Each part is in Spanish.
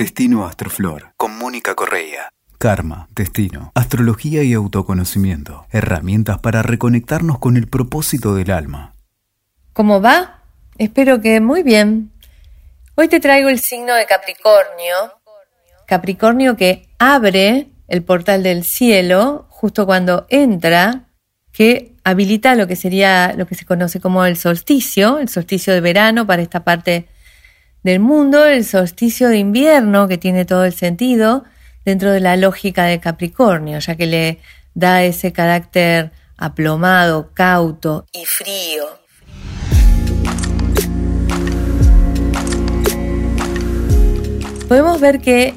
Destino Astroflor con Mónica Correa. Karma, destino, astrología y autoconocimiento. Herramientas para reconectarnos con el propósito del alma. ¿Cómo va? Espero que muy bien. Hoy te traigo el signo de Capricornio. Capricornio que abre el portal del cielo justo cuando entra, que habilita lo que sería lo que se conoce como el solsticio, el solsticio de verano para esta parte del mundo, el solsticio de invierno, que tiene todo el sentido dentro de la lógica de Capricornio, ya que le da ese carácter aplomado, cauto y frío. Podemos ver que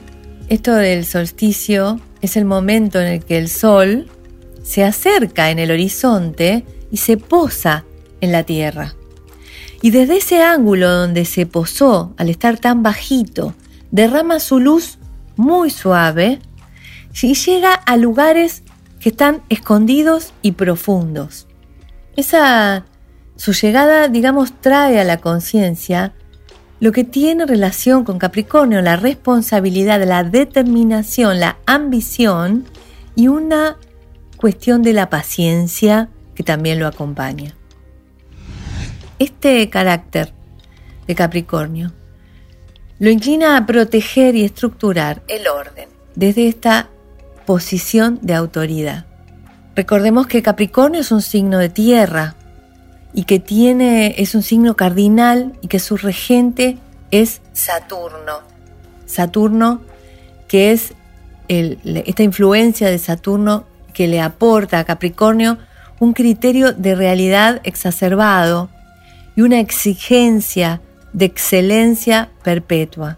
esto del solsticio es el momento en el que el sol se acerca en el horizonte y se posa en la tierra. Y desde ese ángulo donde se posó, al estar tan bajito, derrama su luz muy suave y llega a lugares que están escondidos y profundos. Esa su llegada, digamos, trae a la conciencia lo que tiene relación con Capricornio, la responsabilidad, la determinación, la ambición y una cuestión de la paciencia que también lo acompaña. Este carácter de Capricornio lo inclina a proteger y estructurar el orden desde esta posición de autoridad. Recordemos que Capricornio es un signo de tierra y que tiene es un signo cardinal y que su regente es Saturno. Saturno que es esta influencia de Saturno que le aporta a Capricornio un criterio de realidad exacerbado y una exigencia de excelencia perpetua.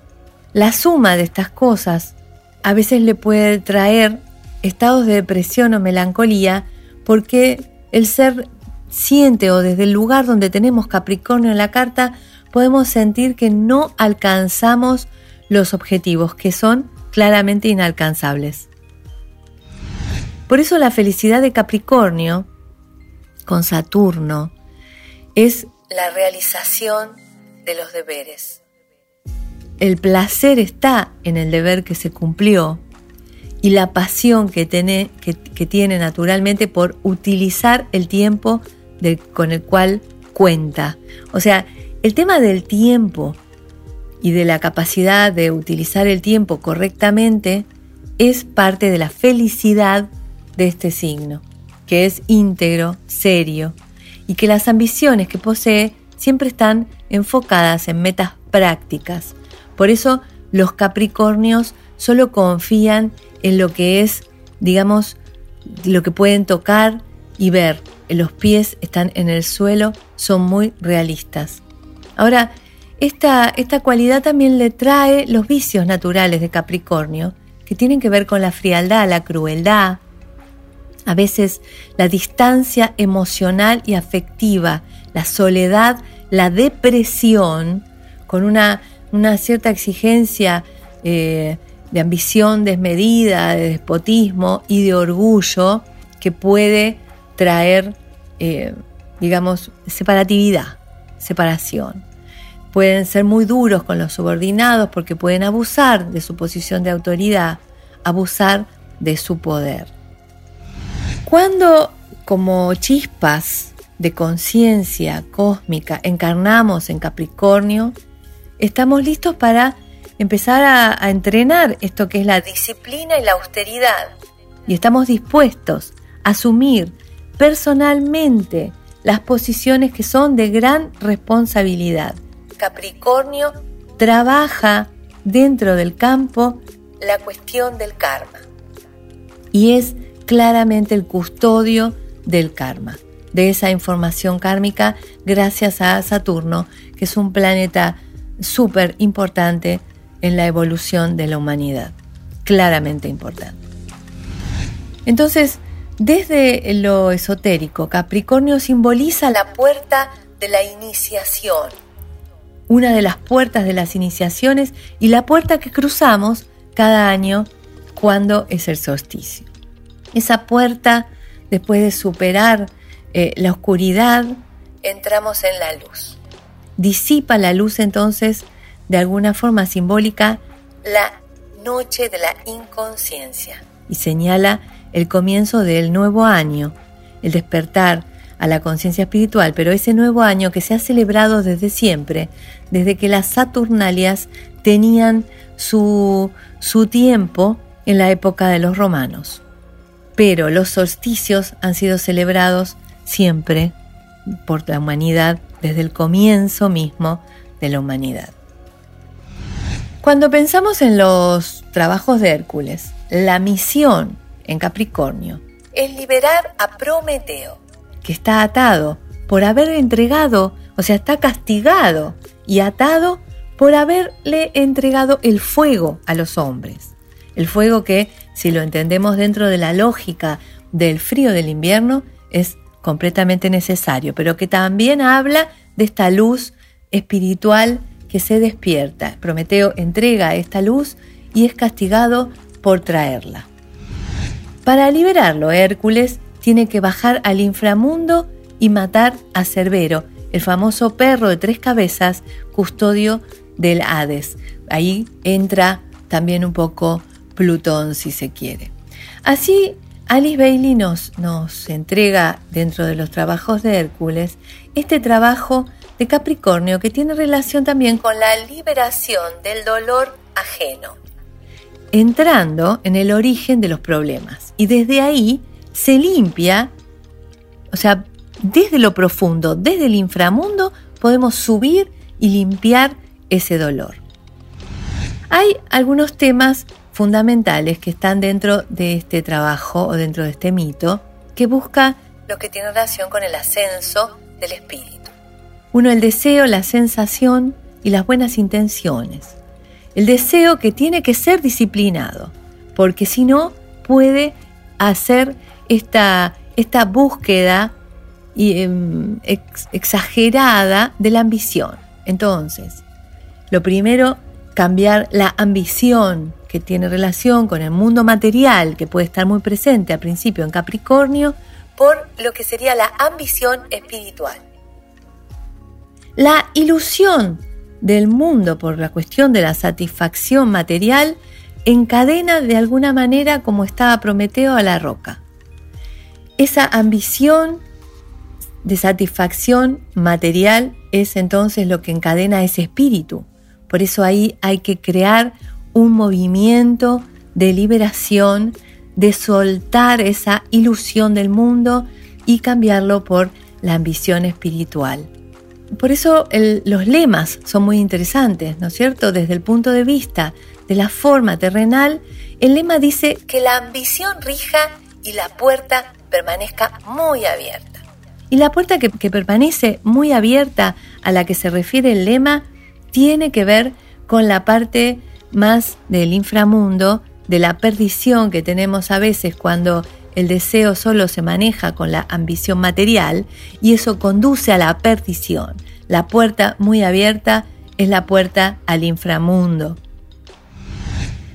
La suma de estas cosas a veces le puede traer estados de depresión o melancolía porque el ser siente o desde el lugar donde tenemos Capricornio en la carta podemos sentir que no alcanzamos los objetivos que son claramente inalcanzables. Por eso la felicidad de Capricornio con Saturno es la realización de los deberes. El placer está en el deber que se cumplió y la pasión que tiene, que, tiene naturalmente por utilizar el tiempo con el cual cuenta. O sea, el tema del tiempo y de la capacidad de utilizar el tiempo correctamente es parte de la felicidad de este signo, que es íntegro, serio, y que las ambiciones que posee siempre están enfocadas en metas prácticas. Por eso los Capricornios solo confían en lo que es, digamos, lo que pueden tocar y ver. Los pies están en el suelo, son muy realistas. Ahora, esta, esta cualidad también le trae los vicios naturales de Capricornio, que tienen que ver con la frialdad, la crueldad, a veces la distancia emocional y afectiva, la soledad, la depresión, con una, cierta exigencia eh, de ambición desmedida, de despotismo y de orgullo que puede traer, eh, digamos, separatividad, separación. Pueden ser muy duros con los subordinados porque pueden abusar de su posición de autoridad, abusar de su poder. Cuando como chispas de conciencia cósmica encarnamos en Capricornio, estamos listos para empezar a, entrenar esto que es la disciplina y la austeridad. Y estamos dispuestos a asumir personalmente las posiciones que son de gran responsabilidad. Capricornio trabaja dentro del campo la cuestión del karma. Y es claramente el custodio del karma, de esa información kármica gracias a Saturno, que es un planeta súper importante en la evolución de la humanidad, claramente importante. Entonces, desde lo esotérico, Capricornio simboliza la puerta de la iniciación, una de las puertas de las iniciaciones y la puerta que cruzamos cada año cuando es el solsticio. Esa puerta, después de superar eh, la oscuridad, entramos en la luz. Disipa la luz entonces, de alguna forma simbólica, la noche de la inconsciencia y señala el comienzo del nuevo año, el despertar a la conciencia espiritual, pero ese nuevo año que se ha celebrado desde siempre, desde que las Saturnalias tenían su, su tiempo en la época de los romanos. Pero los solsticios han sido celebrados siempre por la humanidad desde el comienzo mismo de la humanidad. Cuando pensamos en los trabajos de Hércules, la misión en Capricornio es liberar a Prometeo, que está atado por haber entregado, o sea, está castigado y atado por haberle entregado el fuego a los hombres. El fuego que, si lo entendemos dentro de la lógica del frío del invierno, es completamente necesario, pero que también habla de esta luz espiritual que se despierta. Prometeo entrega esta luz y es castigado por traerla. Para liberarlo, Hércules tiene que bajar al inframundo y matar a Cerbero, el famoso perro de tres cabezas, custodio del Hades. Ahí entra también un poco Plutón, si se quiere. Así Alice Bailey nos, nos entrega dentro de los trabajos de Hércules este trabajo de Capricornio que tiene relación también con la liberación del dolor ajeno, entrando en el origen de los problemas. Y desde ahí se limpia, o sea, desde lo profundo, desde el inframundo, podemos subir y limpiar ese dolor. Hay algunos temas fundamentales que están dentro de este trabajo o dentro de este mito que busca lo que tiene relación con el ascenso del espíritu. Uno, el deseo, la sensación y las buenas intenciones. El deseo que tiene que ser disciplinado, porque si no puede hacer esta, esta búsqueda em, exagerada de la ambición. Entonces, lo primero, cambiar la ambición que tiene relación con el mundo material, que puede estar muy presente al principio en Capricornio, por lo que sería la ambición espiritual. La ilusión del mundo por la cuestión de la satisfacción material encadena de alguna manera como estaba Prometeo a la roca. Esa ambición de satisfacción material es entonces lo que encadena ese espíritu. Por eso ahí hay que crear un movimiento de liberación, de soltar esa ilusión del mundo y cambiarlo por la ambición espiritual. Por eso los lemas son muy interesantes, ¿no es cierto? Desde el punto de vista de la forma terrenal, el lema dice que la ambición rija y la puerta permanezca muy abierta. Y la puerta que, que permanece muy abierta a la que se refiere el lema tiene que ver con la parte más del inframundo, de la perdición que tenemos a veces cuando el deseo solo se maneja con la ambición material y eso conduce a la perdición. La puerta muy abierta es la puerta al inframundo.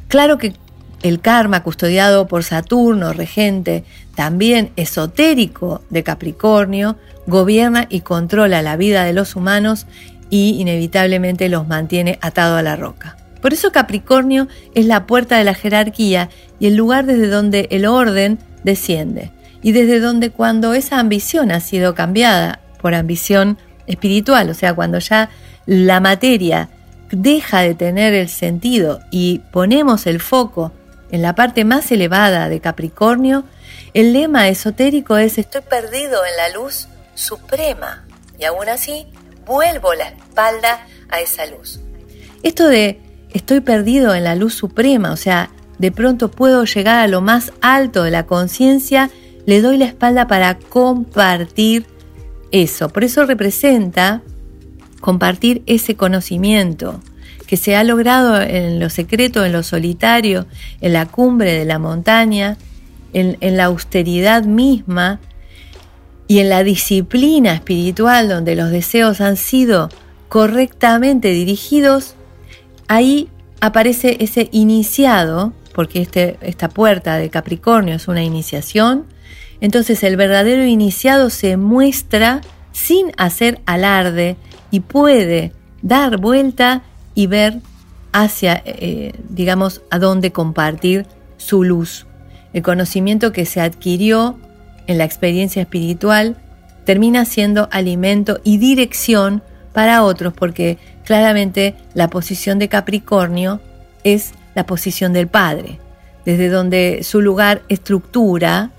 Claro que el karma custodiado por Saturno, regente, también esotérico de Capricornio, gobierna y controla la vida de los humanos y inevitablemente los mantiene atado a la roca. Por eso Capricornio es la puerta de la jerarquía y el lugar desde donde el orden desciende y desde donde cuando esa ambición ha sido cambiada por ambición espiritual, o sea, cuando ya la materia deja de tener el sentido y ponemos el foco en la parte más elevada de Capricornio, el lema esotérico es estoy perdido en la luz suprema y aún así vuelvo la espalda a esa luz. Esto de estoy perdido en la luz suprema, o sea, de pronto puedo llegar a lo más alto de la conciencia, le doy la espalda para compartir eso. Por eso representa compartir ese conocimiento que se ha logrado en lo secreto, en lo solitario, en la cumbre de la montaña, en, en la austeridad misma y en la disciplina espiritual donde los deseos han sido correctamente dirigidos, ahí aparece ese iniciado, porque este, esta puerta de Capricornio es una iniciación, entonces el verdadero iniciado se muestra sin hacer alarde y puede dar vuelta y ver hacia, eh, digamos, a dónde compartir su luz. El conocimiento que se adquirió en la experiencia espiritual termina siendo alimento y dirección para otros, porque claramente la posición de Capricornio es la posición del Padre, desde donde su lugar estructura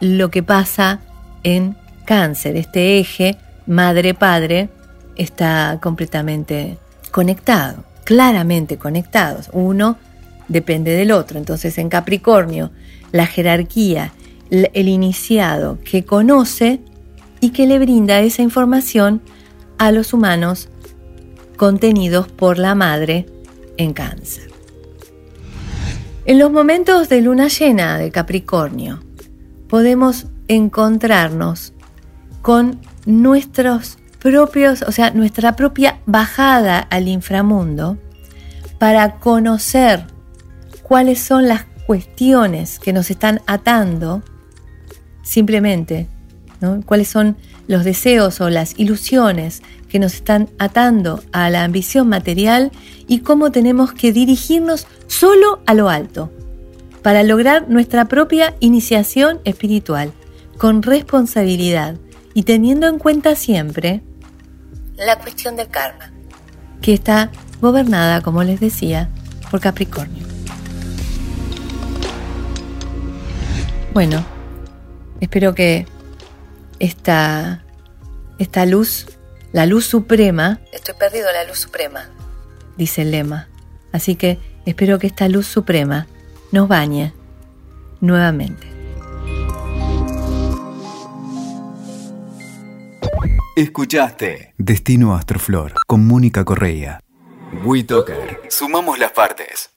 lo que pasa en cáncer. Este eje madre-padre está completamente conectado, claramente conectados. Uno depende del otro. Entonces en Capricornio, la jerarquía, el iniciado que conoce y que le brinda esa información a los humanos contenidos por la madre en cáncer. En los momentos de luna llena de Capricornio, podemos encontrarnos con nuestros propios, o sea, nuestra propia bajada al inframundo para conocer cuáles son las cuestiones que nos están atando simplemente, ¿no? cuáles son los deseos o las ilusiones que nos están atando a la ambición material y cómo tenemos que dirigirnos solo a lo alto para lograr nuestra propia iniciación espiritual con responsabilidad y teniendo en cuenta siempre la cuestión del karma, que está gobernada, como les decía, por Capricornio. Bueno, espero que esta, esta luz, la luz suprema, estoy perdido la luz suprema, dice el lema. Así que espero que esta luz suprema nos bañe nuevamente. Escuchaste Destino Astroflor con Mónica Correa. WeToker. Sumamos las partes.